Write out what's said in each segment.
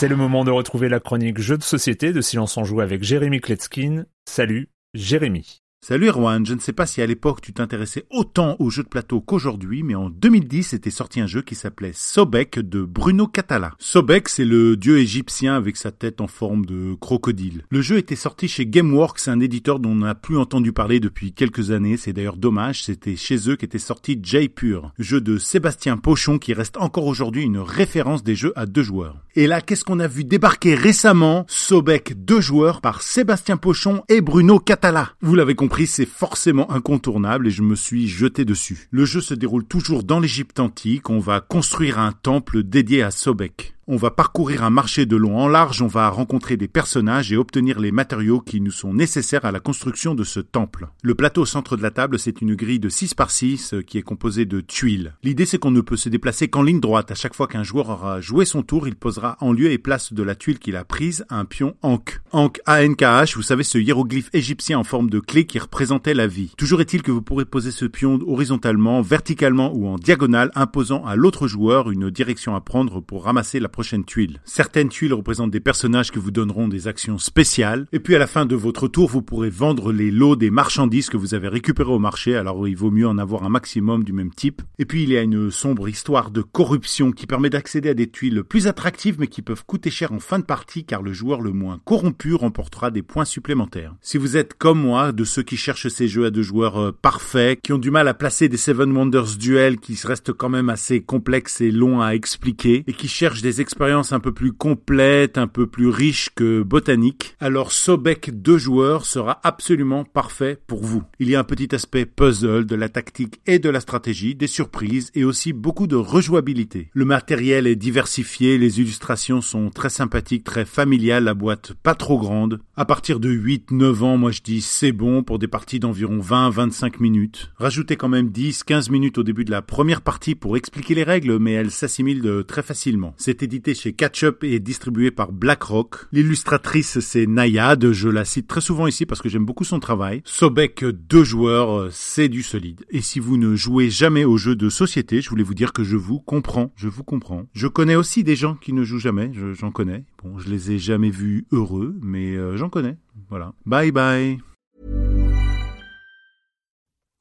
C'est le moment de retrouver la chronique Jeux de société de Silence en Joue avec Jérémy Kletskin. Salut, Jérémy. Salut Erwan, je ne sais pas si à l'époque tu t'intéressais autant aux jeux de plateau qu'aujourd'hui, mais en 2010 était sorti un jeu qui s'appelait Sobek de Bruno Catala. Sobek, c'est le dieu égyptien avec sa tête en forme de crocodile. Le jeu était sorti chez Gameworks, un éditeur dont on n'a plus entendu parler depuis quelques années, c'est d'ailleurs dommage, c'était chez eux qu'était sorti Jaipur, jeu de Sébastien Pochon qui reste encore aujourd'hui une référence des jeux à deux joueurs. Et là, qu'est-ce qu'on a vu débarquer récemment? Sobek deux joueurs par Sébastien Pochon et Bruno Catala. Vous l'avez compris c'est forcément incontournable et je me suis jeté dessus. Le jeu se déroule toujours dans l'Égypte antique, on va construire un temple dédié à Sobek. On va parcourir un marché de long en large, on va rencontrer des personnages et obtenir les matériaux qui nous sont nécessaires à la construction de ce temple. Le plateau au centre de la table, c'est une grille de 6 par 6 euh, qui est composée de tuiles. L'idée, c'est qu'on ne peut se déplacer qu'en ligne droite. À chaque fois qu'un joueur aura joué son tour, il posera en lieu et place de la tuile qu'il a prise un pion Ankh. Ankh, A-N-K-H, vous savez, ce hiéroglyphe égyptien en forme de clé qui représentait la vie. Toujours est-il que vous pourrez poser ce pion horizontalement, verticalement ou en diagonale, imposant à l'autre joueur une direction à prendre pour ramasser la prochaines tuiles. Certaines tuiles représentent des personnages qui vous donneront des actions spéciales. Et puis à la fin de votre tour, vous pourrez vendre les lots des marchandises que vous avez récupérés au marché. Alors il vaut mieux en avoir un maximum du même type. Et puis il y a une sombre histoire de corruption qui permet d'accéder à des tuiles plus attractives mais qui peuvent coûter cher en fin de partie car le joueur le moins corrompu remportera des points supplémentaires. Si vous êtes comme moi, de ceux qui cherchent ces jeux à deux joueurs euh, parfaits, qui ont du mal à placer des Seven Wonders Duel qui restent quand même assez complexes et longs à expliquer et qui cherchent des expériences un peu plus complète, un peu plus riche que botanique, alors Sobek 2 joueurs sera absolument parfait pour vous. Il y a un petit aspect puzzle, de la tactique et de la stratégie, des surprises et aussi beaucoup de rejouabilité. Le matériel est diversifié, les illustrations sont très sympathiques, très familiales, la boîte pas trop grande. À partir de 8-9 ans, moi je dis c'est bon pour des parties d'environ 20-25 minutes. Rajoutez quand même 10-15 minutes au début de la première partie pour expliquer les règles, mais elles s'assimilent très facilement. C'est chez Catch-Up est distribué par BlackRock. L'illustratrice, c'est Nayad. Je la cite très souvent ici parce que j'aime beaucoup son travail. Sobek, deux joueurs, c'est du solide. Et si vous ne jouez jamais aux jeux de société, je voulais vous dire que je vous comprends. Je vous comprends. Je connais aussi des gens qui ne jouent jamais. J'en connais. Bon, je les ai jamais vus heureux, mais euh, j'en connais. Voilà. Bye bye.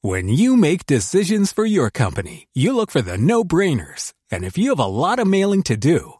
When you make decisions for your company, you look for the no-brainers. And if you have a lot of mailing to do,